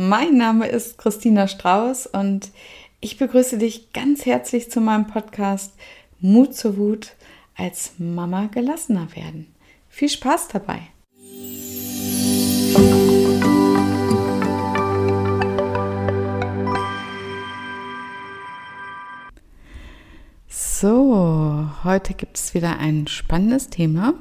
mein Name ist Christina Strauß und ich begrüße dich ganz herzlich zu meinem Podcast Mut zur Wut als Mama gelassener werden. Viel Spaß dabei! So, heute gibt es wieder ein spannendes Thema,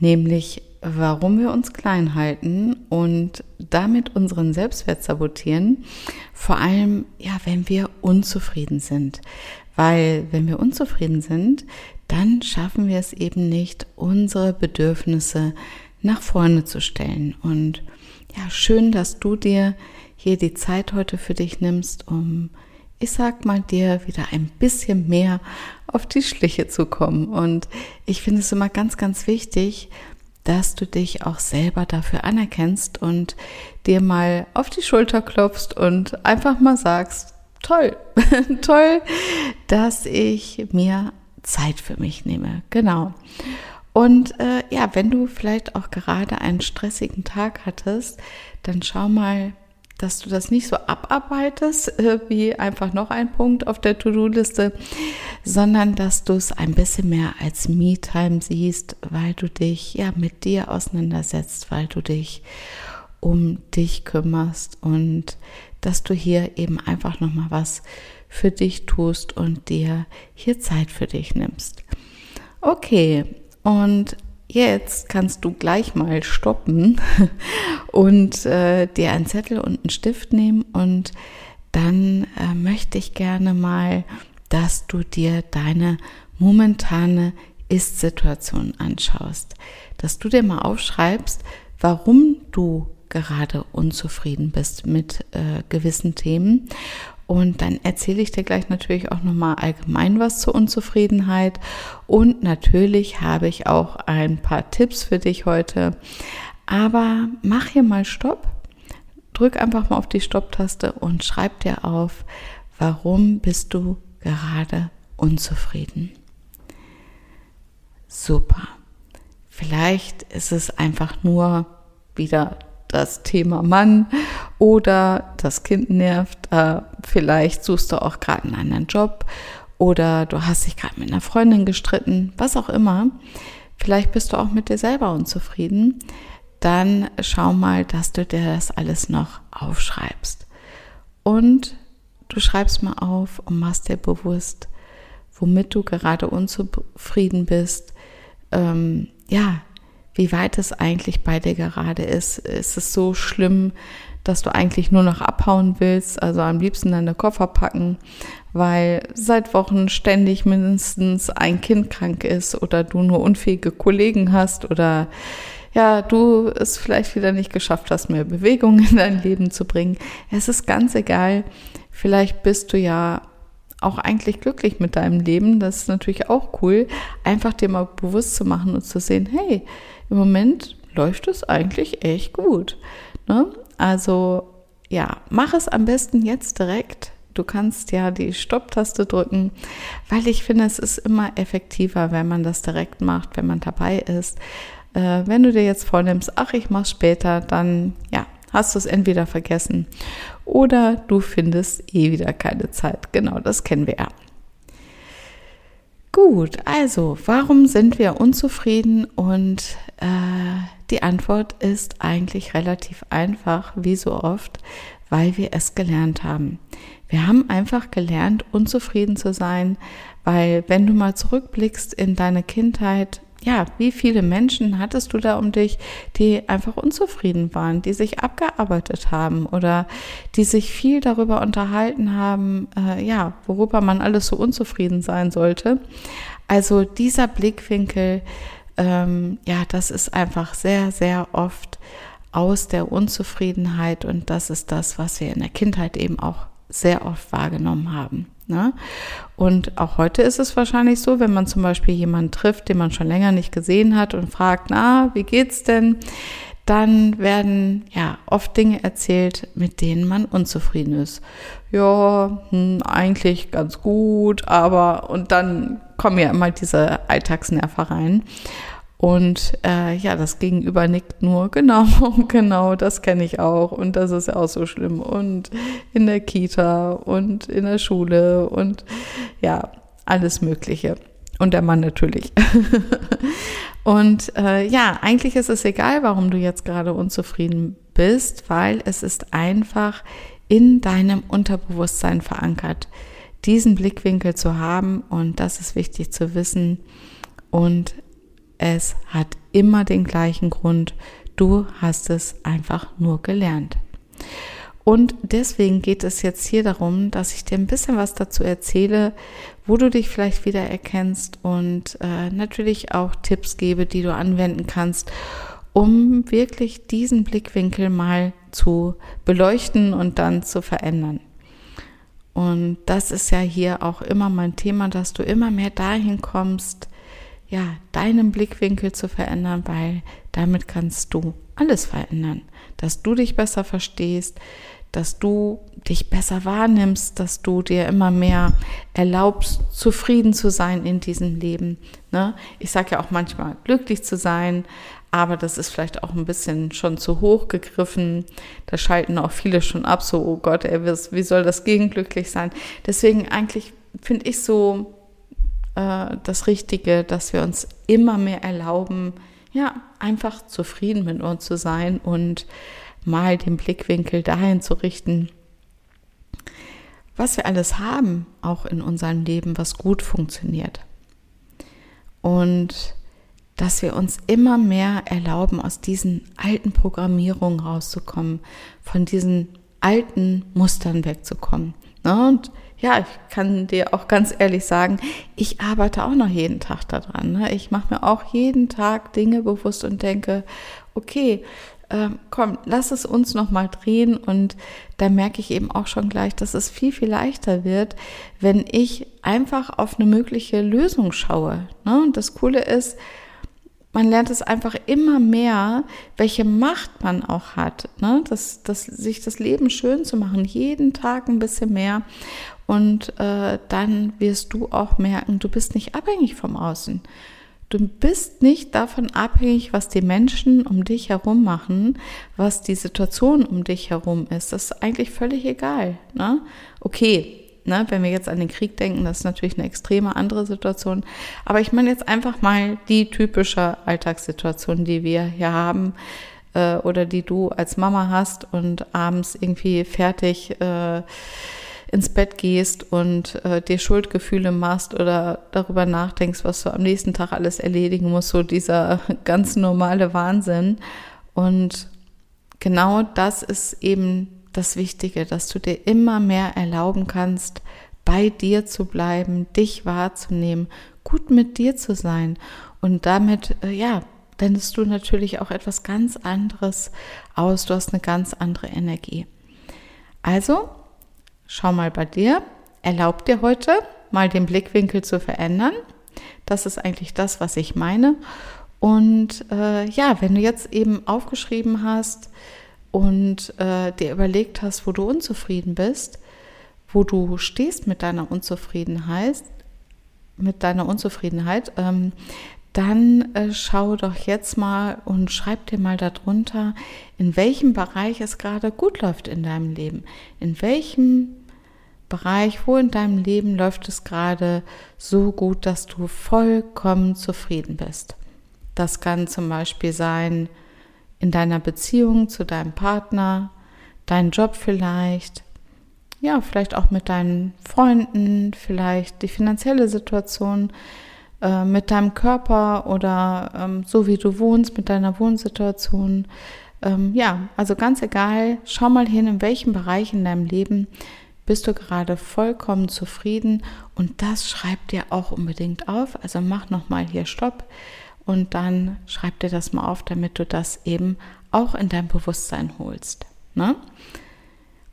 nämlich warum wir uns klein halten und damit unseren Selbstwert sabotieren, vor allem ja, wenn wir unzufrieden sind. Weil wenn wir unzufrieden sind, dann schaffen wir es eben nicht, unsere Bedürfnisse nach vorne zu stellen. Und ja, schön, dass du dir hier die Zeit heute für dich nimmst, um, ich sag mal, dir wieder ein bisschen mehr auf die Schliche zu kommen. Und ich finde es immer ganz, ganz wichtig, dass du dich auch selber dafür anerkennst und dir mal auf die Schulter klopfst und einfach mal sagst, toll, toll, dass ich mir Zeit für mich nehme. Genau. Und äh, ja, wenn du vielleicht auch gerade einen stressigen Tag hattest, dann schau mal, dass du das nicht so abarbeitest äh, wie einfach noch ein Punkt auf der To-Do-Liste, sondern dass du es ein bisschen mehr als Me-Time siehst, weil du dich ja mit dir auseinandersetzt, weil du dich um dich kümmerst und dass du hier eben einfach noch mal was für dich tust und dir hier Zeit für dich nimmst. Okay, und jetzt kannst du gleich mal stoppen und äh, dir einen Zettel und einen Stift nehmen und dann äh, möchte ich gerne mal, dass du dir deine momentane Ist-Situation anschaust, dass du dir mal aufschreibst, warum du gerade unzufrieden bist mit äh, gewissen Themen und dann erzähle ich dir gleich natürlich auch nochmal allgemein was zur Unzufriedenheit. Und natürlich habe ich auch ein paar Tipps für dich heute. Aber mach hier mal Stopp. Drück einfach mal auf die Stopptaste und schreib dir auf, warum bist du gerade unzufrieden. Super. Vielleicht ist es einfach nur wieder das Thema Mann oder das Kind nervt. Äh, vielleicht suchst du auch gerade einen anderen Job oder du hast dich gerade mit einer Freundin gestritten, was auch immer. Vielleicht bist du auch mit dir selber unzufrieden. Dann schau mal, dass du dir das alles noch aufschreibst. Und du schreibst mal auf und machst dir bewusst, womit du gerade unzufrieden bist. Ähm, ja, wie weit es eigentlich bei dir gerade ist. Ist es so schlimm, dass du eigentlich nur noch abhauen willst, also am liebsten deine Koffer packen, weil seit Wochen ständig mindestens ein Kind krank ist oder du nur unfähige Kollegen hast oder ja, du es vielleicht wieder nicht geschafft hast, mehr Bewegung in dein Leben zu bringen. Es ist ganz egal. Vielleicht bist du ja auch eigentlich glücklich mit deinem Leben. Das ist natürlich auch cool, einfach dir mal bewusst zu machen und zu sehen, hey, im Moment läuft es eigentlich echt gut. Ne? Also ja, mach es am besten jetzt direkt. Du kannst ja die Stopptaste drücken, weil ich finde, es ist immer effektiver, wenn man das direkt macht, wenn man dabei ist. Äh, wenn du dir jetzt vornimmst, ach, ich mach's später, dann ja, hast du es entweder vergessen oder du findest eh wieder keine Zeit. Genau, das kennen wir ja. Gut, also warum sind wir unzufrieden? Und äh, die Antwort ist eigentlich relativ einfach, wie so oft, weil wir es gelernt haben. Wir haben einfach gelernt, unzufrieden zu sein, weil wenn du mal zurückblickst in deine Kindheit, ja, wie viele Menschen hattest du da um dich, die einfach unzufrieden waren, die sich abgearbeitet haben oder die sich viel darüber unterhalten haben, äh, ja, worüber man alles so unzufrieden sein sollte. Also dieser Blickwinkel, ähm, ja, das ist einfach sehr, sehr oft aus der Unzufriedenheit und das ist das, was wir in der Kindheit eben auch sehr oft wahrgenommen haben. Ne? Und auch heute ist es wahrscheinlich so, wenn man zum Beispiel jemanden trifft, den man schon länger nicht gesehen hat und fragt, na, wie geht's denn? Dann werden ja oft Dinge erzählt, mit denen man unzufrieden ist. Ja, hm, eigentlich ganz gut, aber und dann kommen ja immer diese Alltagsnervereien. Und äh, ja, das Gegenüber nickt nur, genau, genau, das kenne ich auch. Und das ist auch so schlimm. Und in der Kita und in der Schule und ja, alles Mögliche. Und der Mann natürlich. und äh, ja, eigentlich ist es egal, warum du jetzt gerade unzufrieden bist, weil es ist einfach in deinem Unterbewusstsein verankert, diesen Blickwinkel zu haben. Und das ist wichtig zu wissen. Und es hat immer den gleichen Grund. Du hast es einfach nur gelernt. Und deswegen geht es jetzt hier darum, dass ich dir ein bisschen was dazu erzähle, wo du dich vielleicht wieder erkennst und äh, natürlich auch Tipps gebe, die du anwenden kannst, um wirklich diesen Blickwinkel mal zu beleuchten und dann zu verändern. Und das ist ja hier auch immer mein Thema, dass du immer mehr dahin kommst, ja, deinen Blickwinkel zu verändern, weil damit kannst du alles verändern, dass du dich besser verstehst, dass du dich besser wahrnimmst, dass du dir immer mehr erlaubst, zufrieden zu sein in diesem Leben. Ne? Ich sage ja auch manchmal, glücklich zu sein, aber das ist vielleicht auch ein bisschen schon zu hoch gegriffen. Da schalten auch viele schon ab, so, oh Gott, ey, wie soll das gegen glücklich sein? Deswegen eigentlich finde ich so äh, das Richtige, dass wir uns immer mehr erlauben, ja, einfach zufrieden mit uns zu sein und mal den Blickwinkel dahin zu richten, was wir alles haben, auch in unserem Leben, was gut funktioniert. Und dass wir uns immer mehr erlauben, aus diesen alten Programmierungen rauszukommen, von diesen alten Mustern wegzukommen. Und ja, ich kann dir auch ganz ehrlich sagen, ich arbeite auch noch jeden Tag daran. Ne? Ich mache mir auch jeden Tag Dinge bewusst und denke, okay, ähm, komm, lass es uns noch mal drehen und da merke ich eben auch schon gleich, dass es viel, viel leichter wird, wenn ich einfach auf eine mögliche Lösung schaue. Ne? Und das Coole ist, man lernt es einfach immer mehr, welche Macht man auch hat, ne? das, das, sich das Leben schön zu machen, jeden Tag ein bisschen mehr. Und äh, dann wirst du auch merken, du bist nicht abhängig vom Außen. Du bist nicht davon abhängig, was die Menschen um dich herum machen, was die Situation um dich herum ist. Das ist eigentlich völlig egal. Ne? Okay, ne, wenn wir jetzt an den Krieg denken, das ist natürlich eine extreme andere Situation. Aber ich meine jetzt einfach mal die typische Alltagssituation, die wir hier haben äh, oder die du als Mama hast und abends irgendwie fertig. Äh, ins Bett gehst und äh, dir Schuldgefühle machst oder darüber nachdenkst, was du am nächsten Tag alles erledigen musst, so dieser ganz normale Wahnsinn. Und genau das ist eben das Wichtige, dass du dir immer mehr erlauben kannst, bei dir zu bleiben, dich wahrzunehmen, gut mit dir zu sein und damit, äh, ja, wendest du natürlich auch etwas ganz anderes aus, du hast eine ganz andere Energie. Also Schau mal bei dir. Erlaub dir heute mal den Blickwinkel zu verändern. Das ist eigentlich das, was ich meine. Und äh, ja, wenn du jetzt eben aufgeschrieben hast und äh, dir überlegt hast, wo du unzufrieden bist, wo du stehst mit deiner Unzufriedenheit, mit deiner Unzufriedenheit, ähm, dann äh, schau doch jetzt mal und schreib dir mal darunter, in welchem Bereich es gerade gut läuft in deinem Leben. In welchem Bereich, wo in deinem Leben läuft es gerade so gut, dass du vollkommen zufrieden bist. Das kann zum Beispiel sein in deiner Beziehung zu deinem Partner, dein Job vielleicht, ja, vielleicht auch mit deinen Freunden, vielleicht die finanzielle Situation, äh, mit deinem Körper oder ähm, so wie du wohnst, mit deiner Wohnsituation. Ähm, ja, also ganz egal, schau mal hin, in welchem Bereich in deinem Leben bist du gerade vollkommen zufrieden und das schreib dir auch unbedingt auf. Also mach nochmal hier Stopp und dann schreib dir das mal auf, damit du das eben auch in dein Bewusstsein holst. Ne?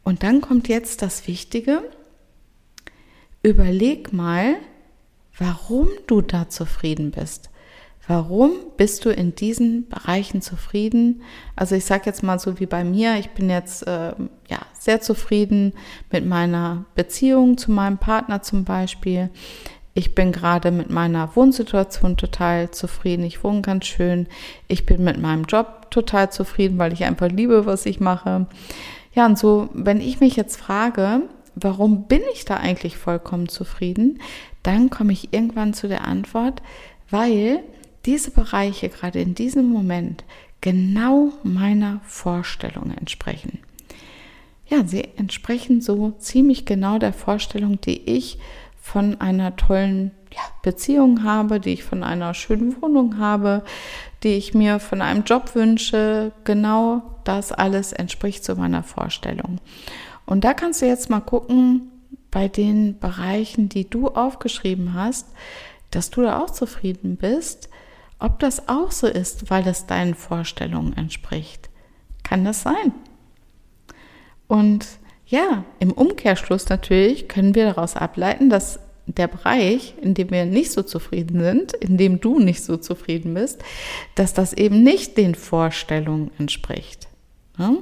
Und dann kommt jetzt das Wichtige. Überleg mal, warum du da zufrieden bist. Warum bist du in diesen Bereichen zufrieden? Also ich sage jetzt mal so wie bei mir, ich bin jetzt äh, ja sehr zufrieden mit meiner Beziehung zu meinem Partner zum Beispiel. ich bin gerade mit meiner Wohnsituation total zufrieden, ich wohne ganz schön, ich bin mit meinem Job total zufrieden, weil ich einfach liebe, was ich mache. Ja, und so, wenn ich mich jetzt frage, warum bin ich da eigentlich vollkommen zufrieden, dann komme ich irgendwann zu der Antwort, weil diese Bereiche gerade in diesem Moment genau meiner Vorstellung entsprechen. Ja, sie entsprechen so ziemlich genau der Vorstellung, die ich von einer tollen ja, Beziehung habe, die ich von einer schönen Wohnung habe, die ich mir von einem Job wünsche. Genau das alles entspricht zu meiner Vorstellung. Und da kannst du jetzt mal gucken, bei den Bereichen, die du aufgeschrieben hast, dass du da auch zufrieden bist, ob das auch so ist, weil es deinen Vorstellungen entspricht. Kann das sein? Und ja, im Umkehrschluss natürlich können wir daraus ableiten, dass der Bereich, in dem wir nicht so zufrieden sind, in dem du nicht so zufrieden bist, dass das eben nicht den Vorstellungen entspricht. Ja?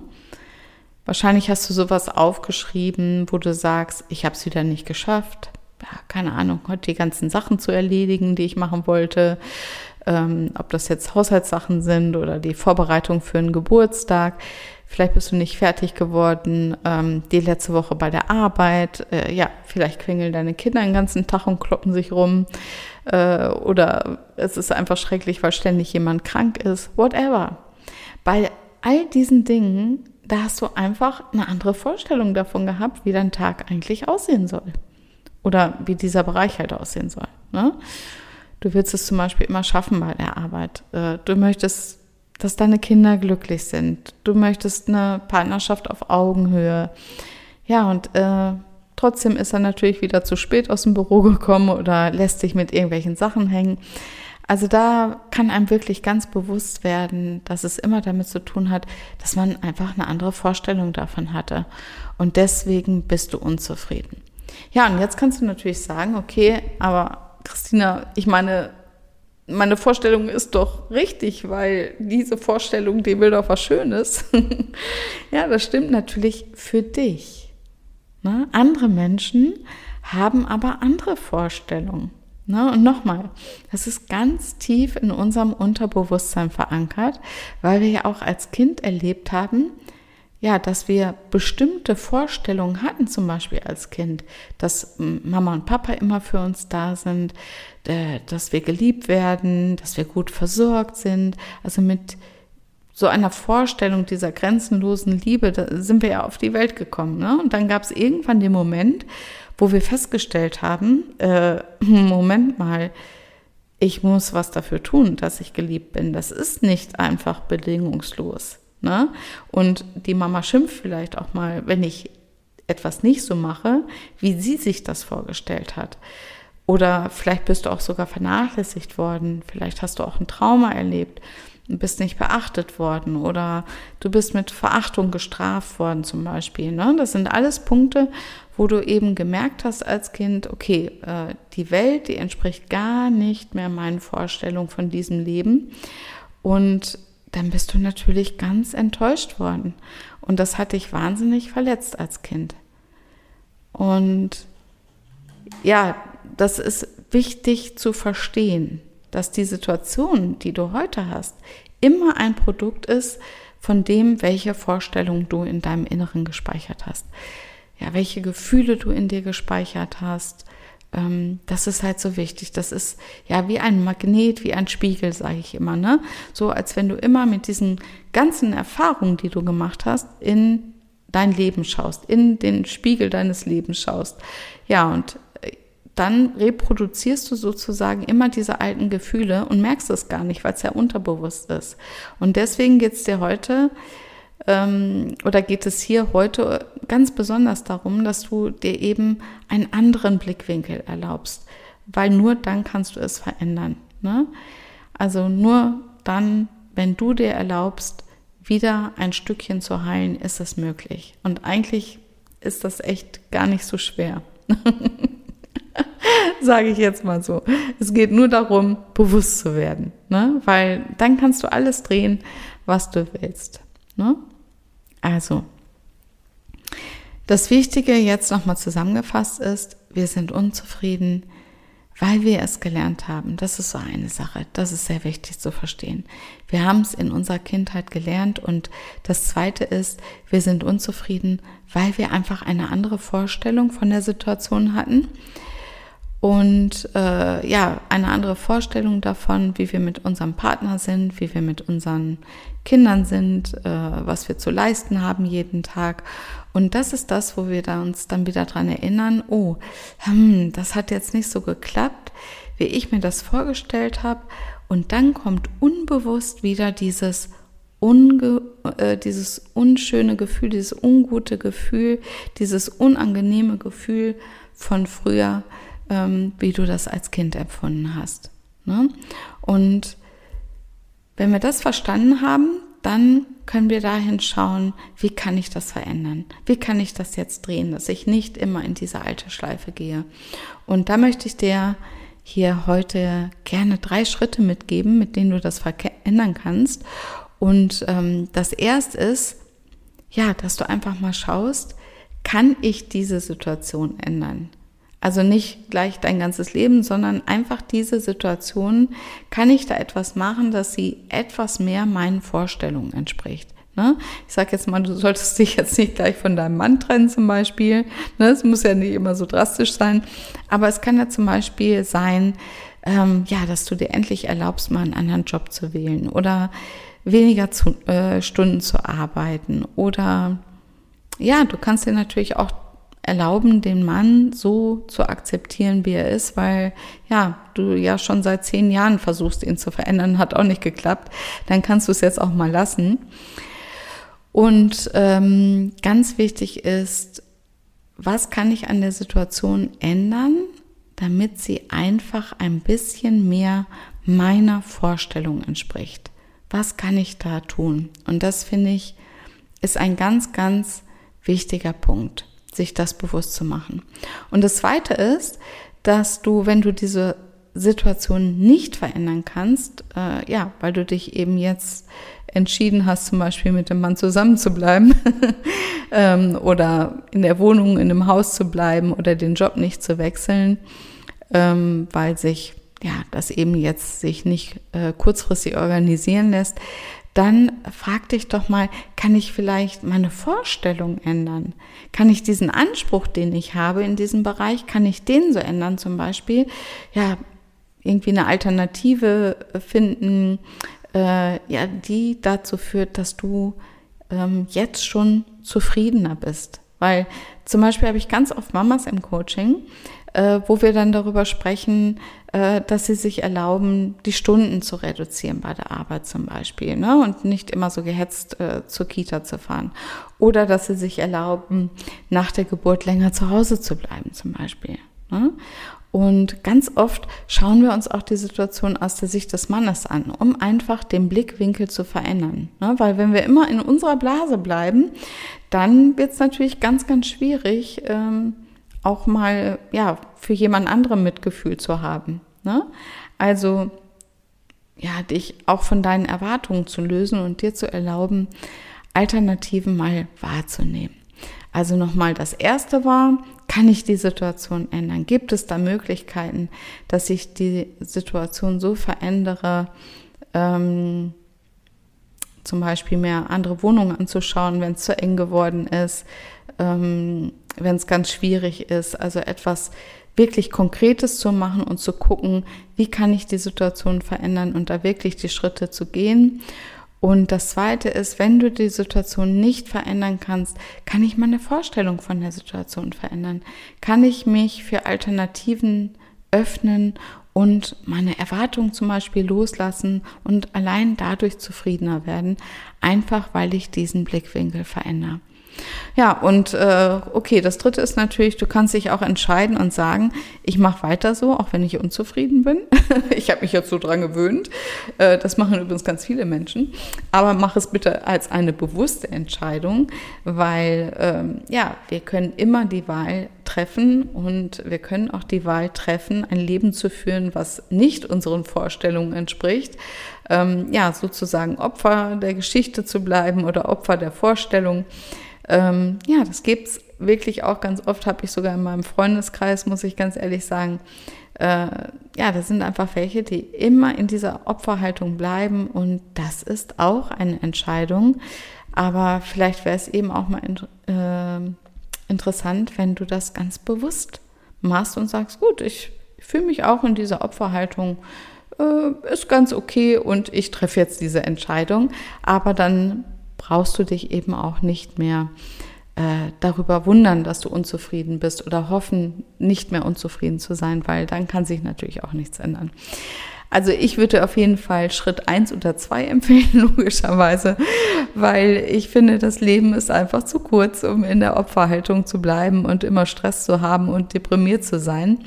Wahrscheinlich hast du sowas aufgeschrieben, wo du sagst, ich habe es wieder nicht geschafft. Ja, keine Ahnung, heute die ganzen Sachen zu erledigen, die ich machen wollte. Ähm, ob das jetzt Haushaltssachen sind oder die Vorbereitung für einen Geburtstag. Vielleicht bist du nicht fertig geworden, ähm, die letzte Woche bei der Arbeit. Äh, ja, vielleicht quengeln deine Kinder den ganzen Tag und kloppen sich rum. Äh, oder es ist einfach schrecklich, weil ständig jemand krank ist. Whatever. Bei all diesen Dingen da hast du einfach eine andere Vorstellung davon gehabt, wie dein Tag eigentlich aussehen soll. Oder wie dieser Bereich halt aussehen soll. Ne? Du willst es zum Beispiel immer schaffen bei der Arbeit. Äh, du möchtest, dass deine Kinder glücklich sind. Du möchtest eine Partnerschaft auf Augenhöhe. Ja, und äh, trotzdem ist er natürlich wieder zu spät aus dem Büro gekommen oder lässt sich mit irgendwelchen Sachen hängen. Also da kann einem wirklich ganz bewusst werden, dass es immer damit zu tun hat, dass man einfach eine andere Vorstellung davon hatte. Und deswegen bist du unzufrieden. Ja, und jetzt kannst du natürlich sagen, okay, aber Christina, ich meine, meine Vorstellung ist doch richtig, weil diese Vorstellung, die will doch was Schönes. ja, das stimmt natürlich für dich. Ne? Andere Menschen haben aber andere Vorstellungen. Ne? Und nochmal, das ist ganz tief in unserem Unterbewusstsein verankert, weil wir ja auch als Kind erlebt haben, ja, dass wir bestimmte Vorstellungen hatten, zum Beispiel als Kind, dass Mama und Papa immer für uns da sind, dass wir geliebt werden, dass wir gut versorgt sind. Also mit so einer Vorstellung dieser grenzenlosen Liebe, sind wir ja auf die Welt gekommen. Ne? Und dann gab es irgendwann den Moment, wo wir festgestellt haben, äh, Moment mal, ich muss was dafür tun, dass ich geliebt bin. Das ist nicht einfach bedingungslos. Ne? Und die Mama schimpft vielleicht auch mal, wenn ich etwas nicht so mache, wie sie sich das vorgestellt hat. Oder vielleicht bist du auch sogar vernachlässigt worden. Vielleicht hast du auch ein Trauma erlebt und bist nicht beachtet worden. Oder du bist mit Verachtung gestraft worden zum Beispiel. Ne? Das sind alles Punkte, wo du eben gemerkt hast als Kind, okay, äh, die Welt, die entspricht gar nicht mehr meinen Vorstellungen von diesem Leben. Und dann bist du natürlich ganz enttäuscht worden. Und das hat dich wahnsinnig verletzt als Kind. Und ja, das ist wichtig zu verstehen, dass die Situation, die du heute hast, immer ein Produkt ist von dem, welche Vorstellung du in deinem Inneren gespeichert hast ja, welche Gefühle du in dir gespeichert hast. Ähm, das ist halt so wichtig. Das ist ja wie ein Magnet, wie ein Spiegel, sage ich immer. Ne? So als wenn du immer mit diesen ganzen Erfahrungen, die du gemacht hast, in dein Leben schaust, in den Spiegel deines Lebens schaust. Ja, und äh, dann reproduzierst du sozusagen immer diese alten Gefühle und merkst es gar nicht, weil es ja unterbewusst ist. Und deswegen geht es dir heute oder geht es hier heute ganz besonders darum, dass du dir eben einen anderen Blickwinkel erlaubst, weil nur dann kannst du es verändern. Ne? Also nur dann, wenn du dir erlaubst, wieder ein Stückchen zu heilen, ist das möglich. Und eigentlich ist das echt gar nicht so schwer. Sage ich jetzt mal so. Es geht nur darum, bewusst zu werden, ne? weil dann kannst du alles drehen, was du willst. Ne? Also, das Wichtige jetzt nochmal zusammengefasst ist, wir sind unzufrieden, weil wir es gelernt haben. Das ist so eine Sache. Das ist sehr wichtig zu verstehen. Wir haben es in unserer Kindheit gelernt und das Zweite ist, wir sind unzufrieden, weil wir einfach eine andere Vorstellung von der Situation hatten und äh, ja, eine andere Vorstellung davon, wie wir mit unserem Partner sind, wie wir mit unseren Kindern sind, äh, was wir zu leisten haben jeden Tag. Und das ist das, wo wir da uns dann wieder dran erinnern, oh, hm, das hat jetzt nicht so geklappt, wie ich mir das vorgestellt habe. Und dann kommt unbewusst wieder dieses Unge äh, dieses unschöne Gefühl, dieses ungute Gefühl, dieses unangenehme Gefühl von früher, ähm, wie du das als Kind empfunden hast. Ne? Und wenn wir das verstanden haben, dann können wir dahin schauen, wie kann ich das verändern? Wie kann ich das jetzt drehen, dass ich nicht immer in diese alte Schleife gehe? Und da möchte ich dir hier heute gerne drei Schritte mitgeben, mit denen du das verändern kannst. Und ähm, das erste ist, ja, dass du einfach mal schaust, kann ich diese Situation ändern? Also nicht gleich dein ganzes Leben, sondern einfach diese Situation, kann ich da etwas machen, dass sie etwas mehr meinen Vorstellungen entspricht. Ne? Ich sage jetzt mal, du solltest dich jetzt nicht gleich von deinem Mann trennen zum Beispiel. Ne? Es muss ja nicht immer so drastisch sein. Aber es kann ja zum Beispiel sein, ähm, ja, dass du dir endlich erlaubst, mal einen anderen Job zu wählen oder weniger zu, äh, Stunden zu arbeiten. Oder ja, du kannst dir natürlich auch erlauben, den Mann so zu akzeptieren, wie er ist, weil ja, du ja schon seit zehn Jahren versuchst, ihn zu verändern, hat auch nicht geklappt, dann kannst du es jetzt auch mal lassen. Und ähm, ganz wichtig ist, was kann ich an der Situation ändern, damit sie einfach ein bisschen mehr meiner Vorstellung entspricht? Was kann ich da tun? Und das finde ich ist ein ganz, ganz wichtiger Punkt sich das bewusst zu machen. Und das Zweite ist, dass du, wenn du diese Situation nicht verändern kannst, äh, ja, weil du dich eben jetzt entschieden hast, zum Beispiel mit dem Mann zusammen zu bleiben ähm, oder in der Wohnung, in dem Haus zu bleiben oder den Job nicht zu wechseln, ähm, weil sich ja das eben jetzt sich nicht äh, kurzfristig organisieren lässt, dann frag dich doch mal, kann ich vielleicht meine Vorstellung ändern? Kann ich diesen Anspruch, den ich habe in diesem Bereich, kann ich den so ändern? Zum Beispiel, ja, irgendwie eine Alternative finden, äh, ja, die dazu führt, dass du ähm, jetzt schon zufriedener bist. Weil zum Beispiel habe ich ganz oft Mamas im Coaching, äh, wo wir dann darüber sprechen, äh, dass sie sich erlauben, die Stunden zu reduzieren bei der Arbeit zum Beispiel ne? und nicht immer so gehetzt äh, zur Kita zu fahren. Oder dass sie sich erlauben, nach der Geburt länger zu Hause zu bleiben zum Beispiel. Ne? Und ganz oft schauen wir uns auch die Situation aus der Sicht des Mannes an, um einfach den Blickwinkel zu verändern. Ne? Weil wenn wir immer in unserer Blase bleiben, dann wird es natürlich ganz, ganz schwierig, ähm, auch mal ja für jemand anderem Mitgefühl zu haben. Ne? Also ja, dich auch von deinen Erwartungen zu lösen und dir zu erlauben, Alternativen mal wahrzunehmen. Also nochmal, das erste war, kann ich die Situation ändern? Gibt es da Möglichkeiten, dass ich die Situation so verändere, ähm, zum Beispiel mehr andere Wohnungen anzuschauen, wenn es zu eng geworden ist, ähm, wenn es ganz schwierig ist. Also etwas wirklich Konkretes zu machen und zu gucken, wie kann ich die Situation verändern und da wirklich die Schritte zu gehen. Und das Zweite ist, wenn du die Situation nicht verändern kannst, kann ich meine Vorstellung von der Situation verändern? Kann ich mich für Alternativen öffnen und meine Erwartungen zum Beispiel loslassen und allein dadurch zufriedener werden, einfach weil ich diesen Blickwinkel verändere. Ja, und äh, okay, das Dritte ist natürlich, du kannst dich auch entscheiden und sagen, ich mache weiter so, auch wenn ich unzufrieden bin. ich habe mich jetzt so dran gewöhnt. Äh, das machen übrigens ganz viele Menschen. Aber mach es bitte als eine bewusste Entscheidung, weil ähm, ja, wir können immer die Wahl treffen und wir können auch die Wahl treffen, ein Leben zu führen, was nicht unseren Vorstellungen entspricht. Ähm, ja, sozusagen Opfer der Geschichte zu bleiben oder Opfer der Vorstellung. Ähm, ja, das gibt's wirklich auch ganz oft, habe ich sogar in meinem Freundeskreis, muss ich ganz ehrlich sagen, äh, ja, das sind einfach welche, die immer in dieser Opferhaltung bleiben und das ist auch eine Entscheidung. Aber vielleicht wäre es eben auch mal in, äh, interessant, wenn du das ganz bewusst machst und sagst, gut, ich fühle mich auch in dieser Opferhaltung, äh, ist ganz okay und ich treffe jetzt diese Entscheidung. Aber dann brauchst du dich eben auch nicht mehr äh, darüber wundern, dass du unzufrieden bist oder hoffen, nicht mehr unzufrieden zu sein, weil dann kann sich natürlich auch nichts ändern. Also ich würde auf jeden Fall Schritt eins oder zwei empfehlen, logischerweise, weil ich finde, das Leben ist einfach zu kurz, um in der Opferhaltung zu bleiben und immer Stress zu haben und deprimiert zu sein.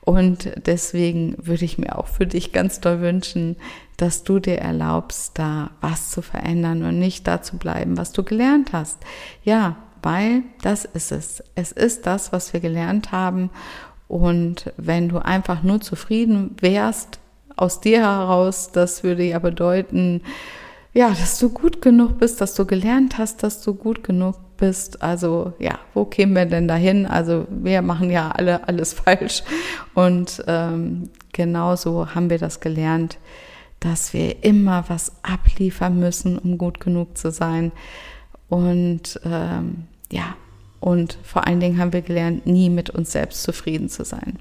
Und deswegen würde ich mir auch für dich ganz doll wünschen, dass du dir erlaubst, da was zu verändern und nicht da zu bleiben, was du gelernt hast. Ja, weil das ist es. Es ist das, was wir gelernt haben. Und wenn du einfach nur zufrieden wärst aus dir heraus, das würde ja bedeuten, ja, dass du gut genug bist, dass du gelernt hast, dass du gut genug bist. Also ja, wo kämen wir denn dahin? Also wir machen ja alle alles falsch. Und ähm, genauso haben wir das gelernt, dass wir immer was abliefern müssen, um gut genug zu sein. Und ähm, ja, und vor allen Dingen haben wir gelernt, nie mit uns selbst zufrieden zu sein.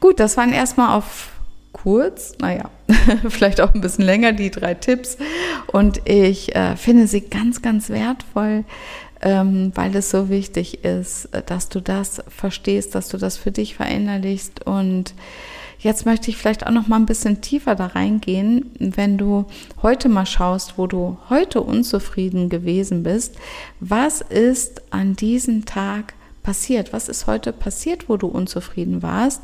Gut, das waren erstmal auf kurz, naja, vielleicht auch ein bisschen länger, die drei Tipps. Und ich äh, finde sie ganz, ganz wertvoll, ähm, weil es so wichtig ist, dass du das verstehst, dass du das für dich verinnerlichst und Jetzt möchte ich vielleicht auch noch mal ein bisschen tiefer da reingehen, wenn du heute mal schaust, wo du heute unzufrieden gewesen bist. Was ist an diesem Tag passiert? Was ist heute passiert, wo du unzufrieden warst?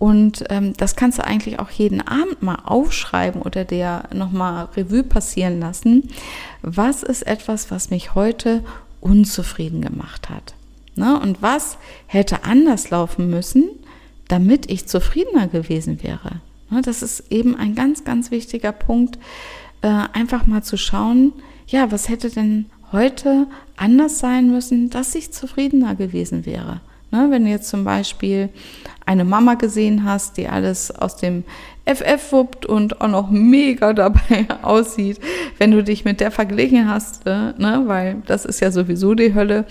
Und ähm, das kannst du eigentlich auch jeden Abend mal aufschreiben oder dir nochmal Revue passieren lassen. Was ist etwas, was mich heute unzufrieden gemacht hat? Ne? Und was hätte anders laufen müssen, damit ich zufriedener gewesen wäre. Das ist eben ein ganz, ganz wichtiger Punkt, äh, einfach mal zu schauen, ja, was hätte denn heute anders sein müssen, dass ich zufriedener gewesen wäre. Ne, wenn du jetzt zum Beispiel eine Mama gesehen hast, die alles aus dem FF wuppt und auch noch mega dabei aussieht, wenn du dich mit der verglichen hast, äh, ne, weil das ist ja sowieso die Hölle,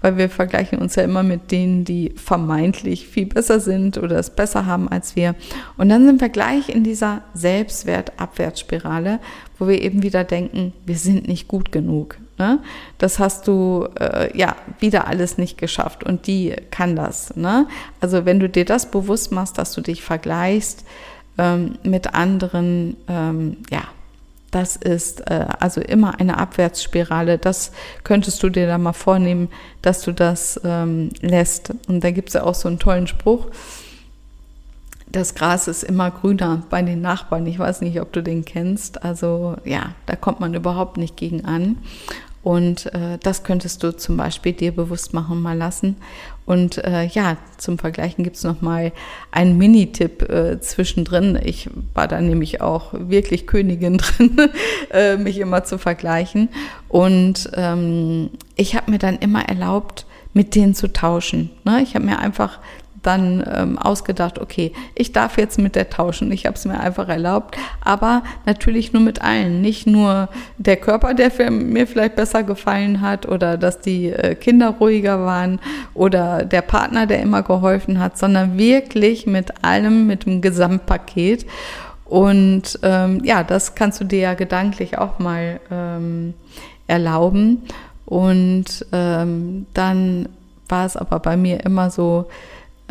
weil wir vergleichen uns ja immer mit denen, die vermeintlich viel besser sind oder es besser haben als wir. Und dann sind wir gleich in dieser Selbstwertabwärtsspirale, wo wir eben wieder denken, wir sind nicht gut genug. Ne? Das hast du äh, ja wieder alles nicht geschafft und die kann das. Ne? Also wenn du dir das bewusst machst, dass du dich vergleichst ähm, mit anderen, ähm, ja, das ist äh, also immer eine Abwärtsspirale. Das könntest du dir da mal vornehmen, dass du das ähm, lässt. Und da gibt es ja auch so einen tollen Spruch das Gras ist immer grüner bei den Nachbarn. Ich weiß nicht, ob du den kennst. Also ja, da kommt man überhaupt nicht gegen an. Und äh, das könntest du zum Beispiel dir bewusst machen mal lassen. Und äh, ja, zum Vergleichen gibt es nochmal einen Mini-Tipp äh, zwischendrin. Ich war da nämlich auch wirklich Königin drin, äh, mich immer zu vergleichen. Und ähm, ich habe mir dann immer erlaubt, mit denen zu tauschen. Ne? Ich habe mir einfach dann ähm, ausgedacht, okay, ich darf jetzt mit der tauschen. Ich habe es mir einfach erlaubt, aber natürlich nur mit allen. Nicht nur der Körper, der mir vielleicht besser gefallen hat oder dass die äh, Kinder ruhiger waren oder der Partner, der immer geholfen hat, sondern wirklich mit allem, mit dem Gesamtpaket. Und ähm, ja, das kannst du dir ja gedanklich auch mal ähm, erlauben. Und ähm, dann war es aber bei mir immer so,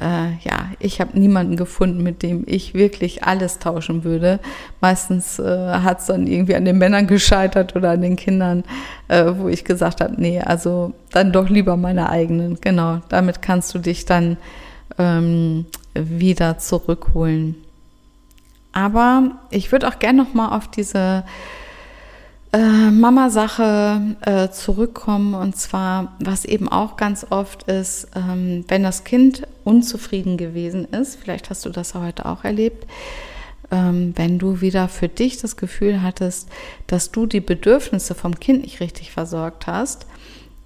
äh, ja, ich habe niemanden gefunden, mit dem ich wirklich alles tauschen würde. Meistens äh, hat es dann irgendwie an den Männern gescheitert oder an den Kindern, äh, wo ich gesagt habe, nee, also dann doch lieber meine eigenen. Genau, damit kannst du dich dann ähm, wieder zurückholen. Aber ich würde auch gerne noch mal auf diese äh, Mama-Sache äh, zurückkommen. Und zwar, was eben auch ganz oft ist, ähm, wenn das Kind unzufrieden gewesen ist, vielleicht hast du das heute auch erlebt, ähm, wenn du wieder für dich das Gefühl hattest, dass du die Bedürfnisse vom Kind nicht richtig versorgt hast,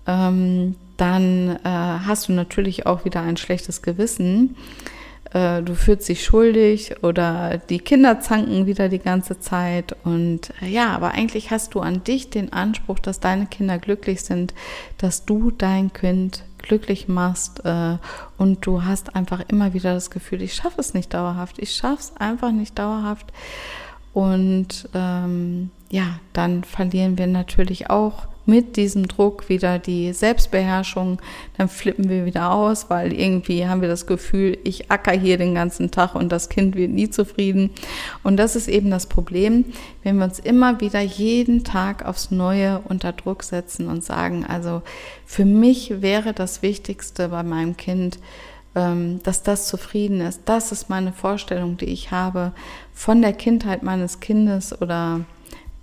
ähm, dann äh, hast du natürlich auch wieder ein schlechtes Gewissen äh, du fühlst dich schuldig oder die Kinder zanken wieder die ganze Zeit. Und äh, ja, aber eigentlich hast du an dich den Anspruch, dass deine Kinder glücklich sind, dass du dein Kind glücklich machst äh, und du hast einfach immer wieder das Gefühl, ich schaffe es nicht dauerhaft, ich schaffe es einfach nicht dauerhaft. Und ähm, ja, dann verlieren wir natürlich auch mit diesem Druck wieder die Selbstbeherrschung, dann flippen wir wieder aus, weil irgendwie haben wir das Gefühl, ich acker hier den ganzen Tag und das Kind wird nie zufrieden. Und das ist eben das Problem, wenn wir uns immer wieder jeden Tag aufs Neue unter Druck setzen und sagen, also für mich wäre das Wichtigste bei meinem Kind, ähm, dass das zufrieden ist. Das ist meine Vorstellung, die ich habe von der Kindheit meines Kindes oder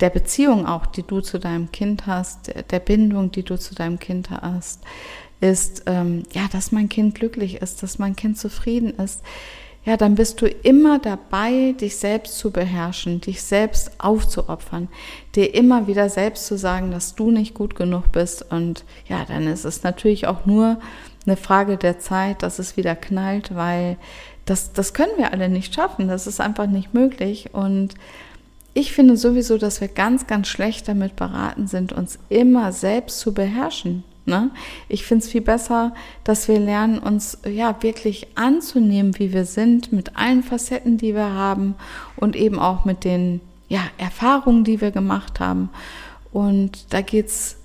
der Beziehung auch, die du zu deinem Kind hast, der Bindung, die du zu deinem Kind hast, ist, ähm, ja, dass mein Kind glücklich ist, dass mein Kind zufrieden ist. Ja, dann bist du immer dabei, dich selbst zu beherrschen, dich selbst aufzuopfern, dir immer wieder selbst zu sagen, dass du nicht gut genug bist. Und ja, dann ist es natürlich auch nur eine Frage der Zeit, dass es wieder knallt, weil das, das können wir alle nicht schaffen. Das ist einfach nicht möglich. Und ich finde sowieso, dass wir ganz, ganz schlecht damit beraten sind, uns immer selbst zu beherrschen. Ne? Ich finde es viel besser, dass wir lernen, uns ja wirklich anzunehmen, wie wir sind, mit allen Facetten, die wir haben und eben auch mit den ja, Erfahrungen, die wir gemacht haben. Und da geht es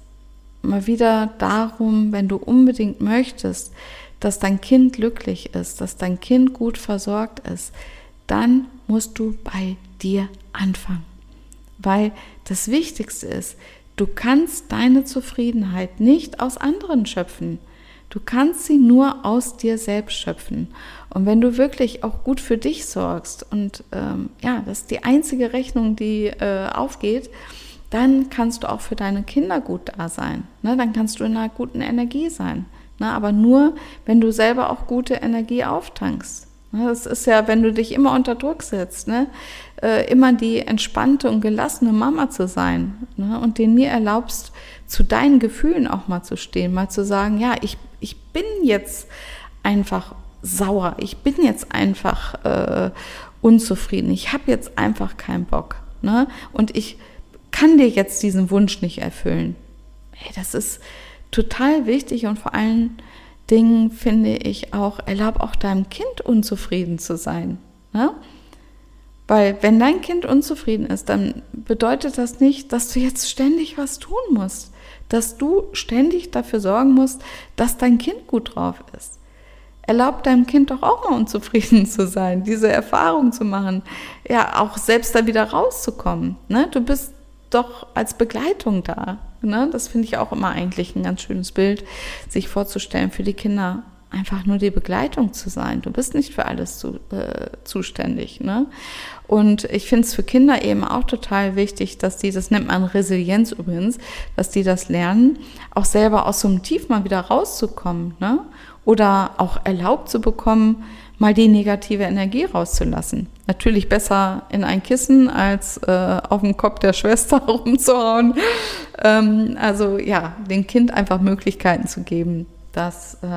mal wieder darum, wenn du unbedingt möchtest, dass dein Kind glücklich ist, dass dein Kind gut versorgt ist, dann musst du bei dir anfangen. Weil das Wichtigste ist, du kannst deine Zufriedenheit nicht aus anderen schöpfen. Du kannst sie nur aus dir selbst schöpfen. Und wenn du wirklich auch gut für dich sorgst und ähm, ja, das ist die einzige Rechnung, die äh, aufgeht, dann kannst du auch für deine Kinder gut da sein. Ne? Dann kannst du in einer guten Energie sein. Ne? Aber nur, wenn du selber auch gute Energie auftankst. Das ist ja, wenn du dich immer unter Druck setzt, ne? Äh, immer die entspannte und gelassene Mama zu sein ne? und den mir erlaubst, zu deinen Gefühlen auch mal zu stehen, mal zu sagen, ja, ich, ich bin jetzt einfach sauer, ich bin jetzt einfach äh, unzufrieden, ich habe jetzt einfach keinen Bock. Ne? Und ich kann dir jetzt diesen Wunsch nicht erfüllen. Hey, das ist total wichtig und vor allen Dingen finde ich auch, erlaub auch deinem Kind unzufrieden zu sein. Ne? Weil wenn dein Kind unzufrieden ist, dann bedeutet das nicht, dass du jetzt ständig was tun musst, dass du ständig dafür sorgen musst, dass dein Kind gut drauf ist. Erlaub deinem Kind doch auch mal unzufrieden zu sein, diese Erfahrung zu machen, ja, auch selbst da wieder rauszukommen. Ne? Du bist doch als Begleitung da. Ne? Das finde ich auch immer eigentlich ein ganz schönes Bild, sich vorzustellen, für die Kinder einfach nur die Begleitung zu sein. Du bist nicht für alles zu, äh, zuständig. Ne? Und ich finde es für Kinder eben auch total wichtig, dass die, das nennt man Resilienz übrigens, dass die das lernen, auch selber aus so einem Tief mal wieder rauszukommen. Ne? Oder auch erlaubt zu bekommen, mal die negative Energie rauszulassen. Natürlich besser in ein Kissen, als äh, auf dem Kopf der Schwester rumzuhauen. Ähm, also ja, dem Kind einfach Möglichkeiten zu geben, dass, äh,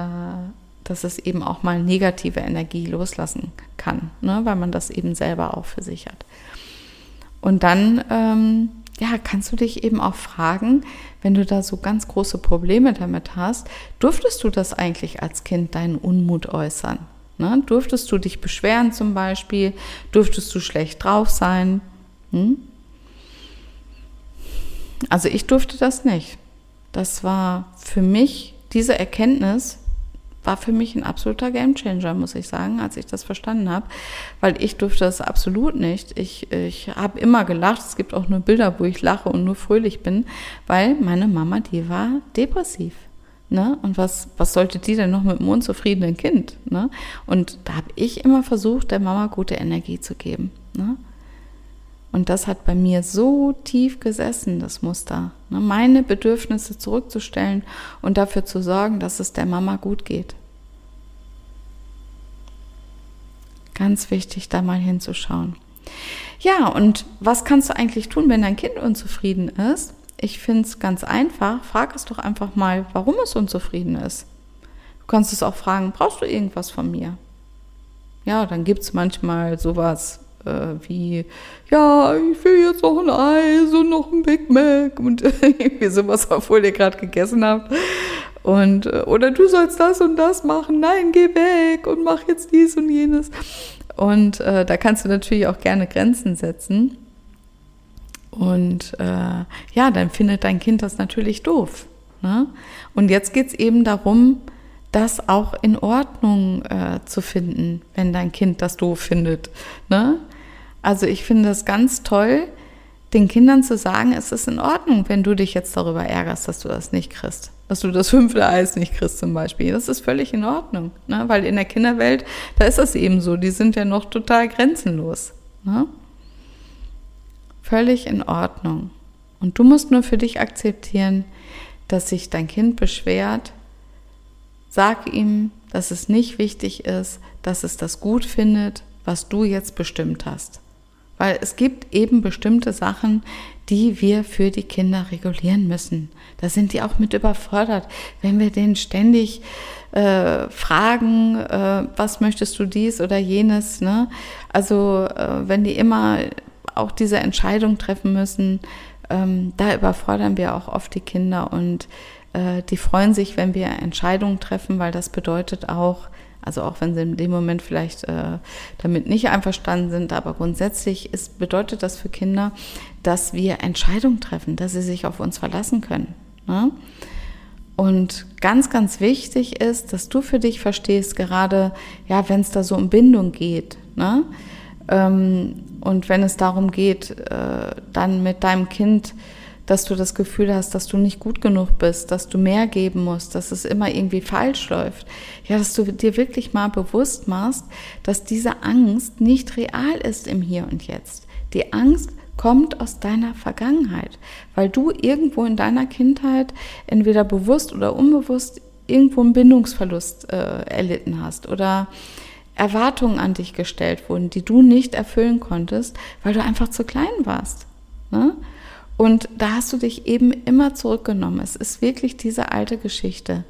dass es eben auch mal negative Energie loslassen kann, ne? weil man das eben selber auch für sich hat. Und dann ähm, ja, kannst du dich eben auch fragen, wenn du da so ganz große Probleme damit hast, durftest du das eigentlich als Kind deinen Unmut äußern? Ne? Durftest du dich beschweren zum Beispiel? Durftest du schlecht drauf sein? Hm? Also ich durfte das nicht. Das war für mich, diese Erkenntnis war für mich ein absoluter Gamechanger, muss ich sagen, als ich das verstanden habe, weil ich durfte das absolut nicht. Ich, ich habe immer gelacht, es gibt auch nur Bilder, wo ich lache und nur fröhlich bin, weil meine Mama, die war depressiv. Ne? Und was, was sollte die denn noch mit einem unzufriedenen Kind? Ne? Und da habe ich immer versucht, der Mama gute Energie zu geben. Ne? Und das hat bei mir so tief gesessen, das Muster. Ne? Meine Bedürfnisse zurückzustellen und dafür zu sorgen, dass es der Mama gut geht. Ganz wichtig, da mal hinzuschauen. Ja, und was kannst du eigentlich tun, wenn dein Kind unzufrieden ist? Ich finde es ganz einfach. Frag es doch einfach mal, warum es unzufrieden ist. Du kannst es auch fragen, brauchst du irgendwas von mir? Ja, dann gibt es manchmal sowas äh, wie, ja, ich will jetzt noch ein Eis und noch ein Big Mac und irgendwie sowas, obwohl ihr gerade gegessen habt. Und, äh, oder du sollst das und das machen, nein, geh weg und mach jetzt dies und jenes. Und äh, da kannst du natürlich auch gerne Grenzen setzen. Und äh, ja, dann findet dein Kind das natürlich doof. Ne? Und jetzt geht es eben darum, das auch in Ordnung äh, zu finden, wenn dein Kind das doof findet. Ne? Also ich finde es ganz toll, den Kindern zu sagen, es ist in Ordnung, wenn du dich jetzt darüber ärgerst, dass du das nicht kriegst. Dass du das fünfte Eis nicht kriegst zum Beispiel. Das ist völlig in Ordnung. Ne? Weil in der Kinderwelt, da ist das eben so, die sind ja noch total grenzenlos. Ne? Völlig in Ordnung. Und du musst nur für dich akzeptieren, dass sich dein Kind beschwert. Sag ihm, dass es nicht wichtig ist, dass es das gut findet, was du jetzt bestimmt hast. Weil es gibt eben bestimmte Sachen, die wir für die Kinder regulieren müssen. Da sind die auch mit überfordert. Wenn wir denen ständig äh, fragen, äh, was möchtest du dies oder jenes, ne? Also äh, wenn die immer auch diese Entscheidung treffen müssen, ähm, da überfordern wir auch oft die Kinder und äh, die freuen sich, wenn wir Entscheidungen treffen, weil das bedeutet auch, also auch wenn sie in dem Moment vielleicht äh, damit nicht einverstanden sind, aber grundsätzlich ist, bedeutet das für Kinder, dass wir Entscheidungen treffen, dass sie sich auf uns verlassen können. Ne? Und ganz, ganz wichtig ist, dass du für dich verstehst, gerade ja, wenn es da so um Bindung geht, ne? Ähm, und wenn es darum geht, äh, dann mit deinem Kind dass du das Gefühl hast, dass du nicht gut genug bist, dass du mehr geben musst, dass es immer irgendwie falsch läuft. Ja, dass du dir wirklich mal bewusst machst, dass diese Angst nicht real ist im Hier und Jetzt. Die Angst kommt aus deiner Vergangenheit, weil du irgendwo in deiner Kindheit entweder bewusst oder unbewusst irgendwo einen Bindungsverlust äh, erlitten hast oder Erwartungen an dich gestellt wurden, die du nicht erfüllen konntest, weil du einfach zu klein warst. Ne? Und da hast du dich eben immer zurückgenommen. Es ist wirklich diese alte Geschichte.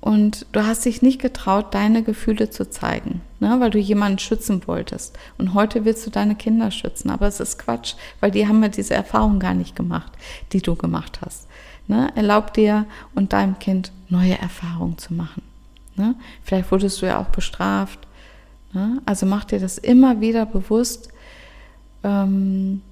Und du hast dich nicht getraut, deine Gefühle zu zeigen, ne, weil du jemanden schützen wolltest. Und heute willst du deine Kinder schützen. Aber es ist Quatsch, weil die haben ja diese Erfahrung gar nicht gemacht, die du gemacht hast. Ne? Erlaub dir und deinem Kind neue Erfahrungen zu machen. Ne? Vielleicht wurdest du ja auch bestraft. Also mach dir das immer wieder bewusst. Ähm,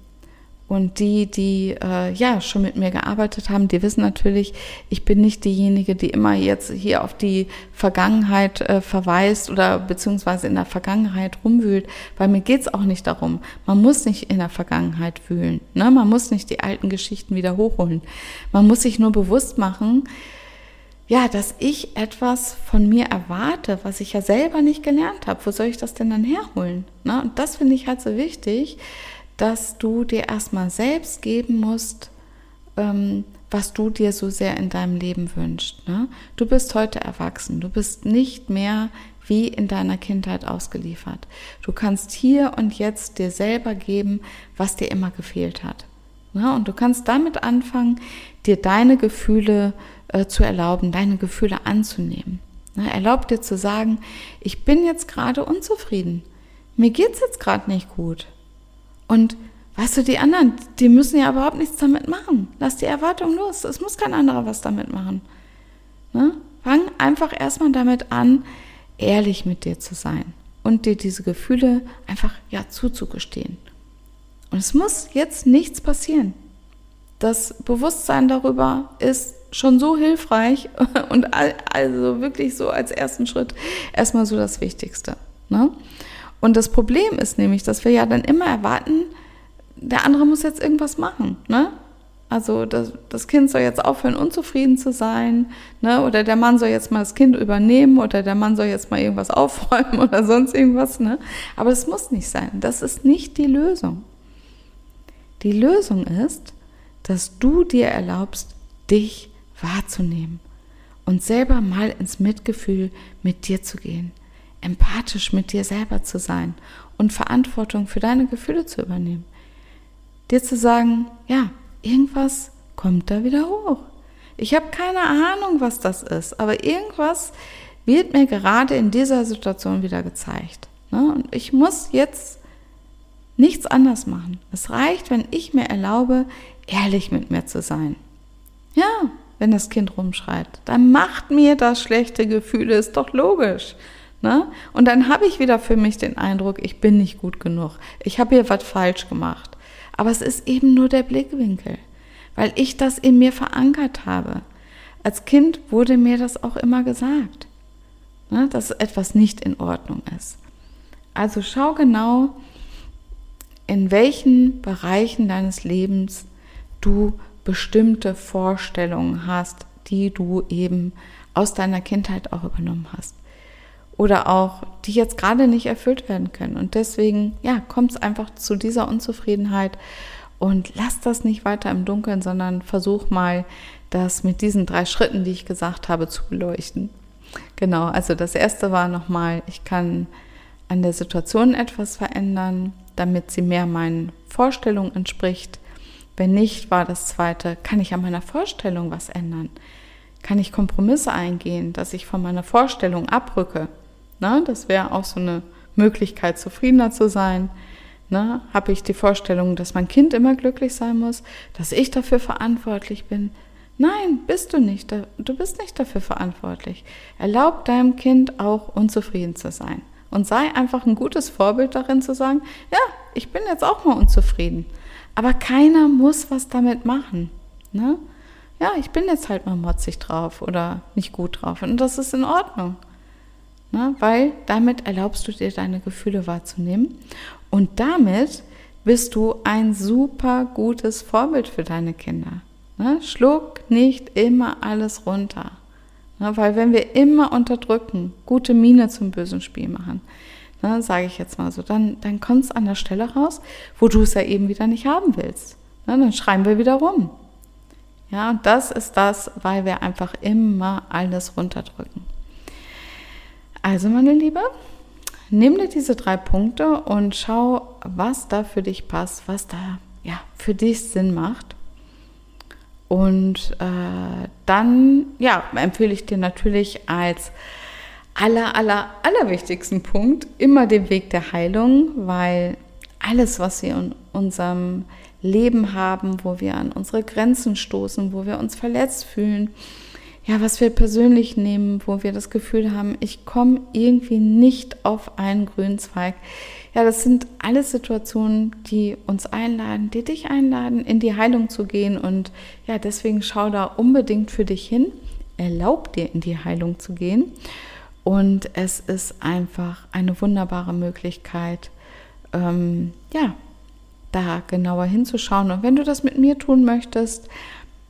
und die, die äh, ja schon mit mir gearbeitet haben, die wissen natürlich, ich bin nicht diejenige, die immer jetzt hier auf die Vergangenheit äh, verweist oder beziehungsweise in der Vergangenheit rumwühlt, weil mir geht's auch nicht darum. Man muss nicht in der Vergangenheit wühlen. Ne? Man muss nicht die alten Geschichten wieder hochholen. Man muss sich nur bewusst machen, ja, dass ich etwas von mir erwarte, was ich ja selber nicht gelernt habe. Wo soll ich das denn dann herholen? Ne? Und das finde ich halt so wichtig, dass du dir erstmal selbst geben musst, ähm, was du dir so sehr in deinem Leben wünschst. Ne? Du bist heute erwachsen, du bist nicht mehr wie in deiner Kindheit ausgeliefert. Du kannst hier und jetzt dir selber geben, was dir immer gefehlt hat. Ne? Und du kannst damit anfangen, dir deine Gefühle äh, zu erlauben, deine Gefühle anzunehmen. Ne? Erlaub dir zu sagen, ich bin jetzt gerade unzufrieden. Mir geht es jetzt gerade nicht gut. Und weißt du, die anderen, die müssen ja überhaupt nichts damit machen. Lass die Erwartung los. Es muss kein anderer was damit machen. Ne? Fang einfach erstmal damit an, ehrlich mit dir zu sein und dir diese Gefühle einfach ja zuzugestehen. Und es muss jetzt nichts passieren. Das Bewusstsein darüber ist schon so hilfreich und also wirklich so als ersten Schritt erstmal so das Wichtigste. Ne? Und das Problem ist nämlich, dass wir ja dann immer erwarten, der andere muss jetzt irgendwas machen. Ne? Also das, das Kind soll jetzt aufhören, unzufrieden zu sein, ne? oder der Mann soll jetzt mal das Kind übernehmen, oder der Mann soll jetzt mal irgendwas aufräumen oder sonst irgendwas. Ne? Aber es muss nicht sein. Das ist nicht die Lösung. Die Lösung ist, dass du dir erlaubst, dich wahrzunehmen und selber mal ins Mitgefühl mit dir zu gehen empathisch mit dir selber zu sein und Verantwortung für deine Gefühle zu übernehmen. Dir zu sagen, ja, irgendwas kommt da wieder hoch. Ich habe keine Ahnung, was das ist, aber irgendwas wird mir gerade in dieser Situation wieder gezeigt. Ne? Und ich muss jetzt nichts anders machen. Es reicht, wenn ich mir erlaube, ehrlich mit mir zu sein. Ja, wenn das Kind rumschreit, dann macht mir das schlechte Gefühl, ist doch logisch. Ne? Und dann habe ich wieder für mich den Eindruck, ich bin nicht gut genug. Ich habe hier was falsch gemacht. Aber es ist eben nur der Blickwinkel, weil ich das in mir verankert habe. Als Kind wurde mir das auch immer gesagt, ne, dass etwas nicht in Ordnung ist. Also schau genau, in welchen Bereichen deines Lebens du bestimmte Vorstellungen hast, die du eben aus deiner Kindheit auch übernommen hast. Oder auch, die jetzt gerade nicht erfüllt werden können. Und deswegen, ja, kommt es einfach zu dieser Unzufriedenheit und lass das nicht weiter im Dunkeln, sondern versuch mal, das mit diesen drei Schritten, die ich gesagt habe, zu beleuchten. Genau, also das erste war nochmal, ich kann an der Situation etwas verändern, damit sie mehr meinen Vorstellungen entspricht. Wenn nicht, war das zweite, kann ich an meiner Vorstellung was ändern? Kann ich Kompromisse eingehen, dass ich von meiner Vorstellung abrücke? Ne? Das wäre auch so eine Möglichkeit, zufriedener zu sein. Habe ich die Vorstellung, dass mein Kind immer glücklich sein muss, dass ich dafür verantwortlich bin? Nein, bist du nicht. Du bist nicht dafür verantwortlich. Erlaub deinem Kind auch unzufrieden zu sein. Und sei einfach ein gutes Vorbild darin zu sagen, ja, ich bin jetzt auch mal unzufrieden. Aber keiner muss was damit machen. Ne? Ja, ich bin jetzt halt mal motzig drauf oder nicht gut drauf. Und das ist in Ordnung. Ne? Weil damit erlaubst du dir deine Gefühle wahrzunehmen. Und damit bist du ein super gutes Vorbild für deine Kinder. Ne? Schluck nicht immer alles runter. Ne? Weil wenn wir immer unterdrücken, gute Miene zum bösen Spiel machen, ne, sage ich jetzt mal so, dann, dann kommt es an der Stelle raus, wo du es ja eben wieder nicht haben willst. Ne, dann schreien wir wieder rum. Ja, und das ist das, weil wir einfach immer alles runterdrücken. Also, meine Liebe, nimm dir diese drei Punkte und schau, was da für dich passt, was da ja, für dich Sinn macht. Und äh, dann ja, empfehle ich dir natürlich als aller, aller, allerwichtigsten Punkt immer den Weg der Heilung, weil alles, was wir in unserem Leben haben, wo wir an unsere Grenzen stoßen, wo wir uns verletzt fühlen, ja, was wir persönlich nehmen, wo wir das Gefühl haben, ich komme irgendwie nicht auf einen grünen Zweig. Ja, das sind alles Situationen, die uns einladen, die dich einladen, in die Heilung zu gehen. Und ja, deswegen schau da unbedingt für dich hin. Erlaub dir, in die Heilung zu gehen. Und es ist einfach eine wunderbare Möglichkeit, ähm, ja, da genauer hinzuschauen. Und wenn du das mit mir tun möchtest,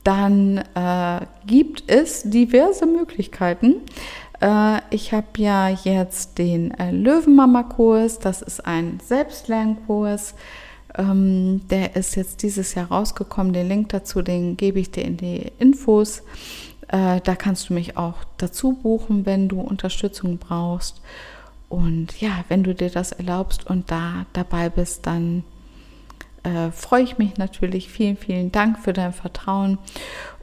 dann äh, gibt es diverse Möglichkeiten. Äh, ich habe ja jetzt den äh, Löwenmama-Kurs, das ist ein Selbstlernkurs. Ähm, der ist jetzt dieses Jahr rausgekommen. Den Link dazu, den gebe ich dir in die Infos. Äh, da kannst du mich auch dazu buchen, wenn du Unterstützung brauchst. Und ja, wenn du dir das erlaubst und da dabei bist, dann äh, freue ich mich natürlich. Vielen, vielen Dank für dein Vertrauen.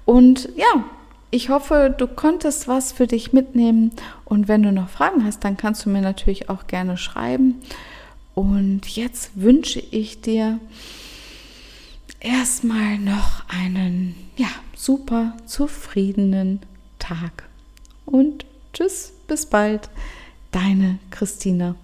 Und ja, ich hoffe, du konntest was für dich mitnehmen. Und wenn du noch Fragen hast, dann kannst du mir natürlich auch gerne schreiben. Und jetzt wünsche ich dir erstmal noch einen ja, super zufriedenen Tag. Und tschüss, bis bald, deine Christina.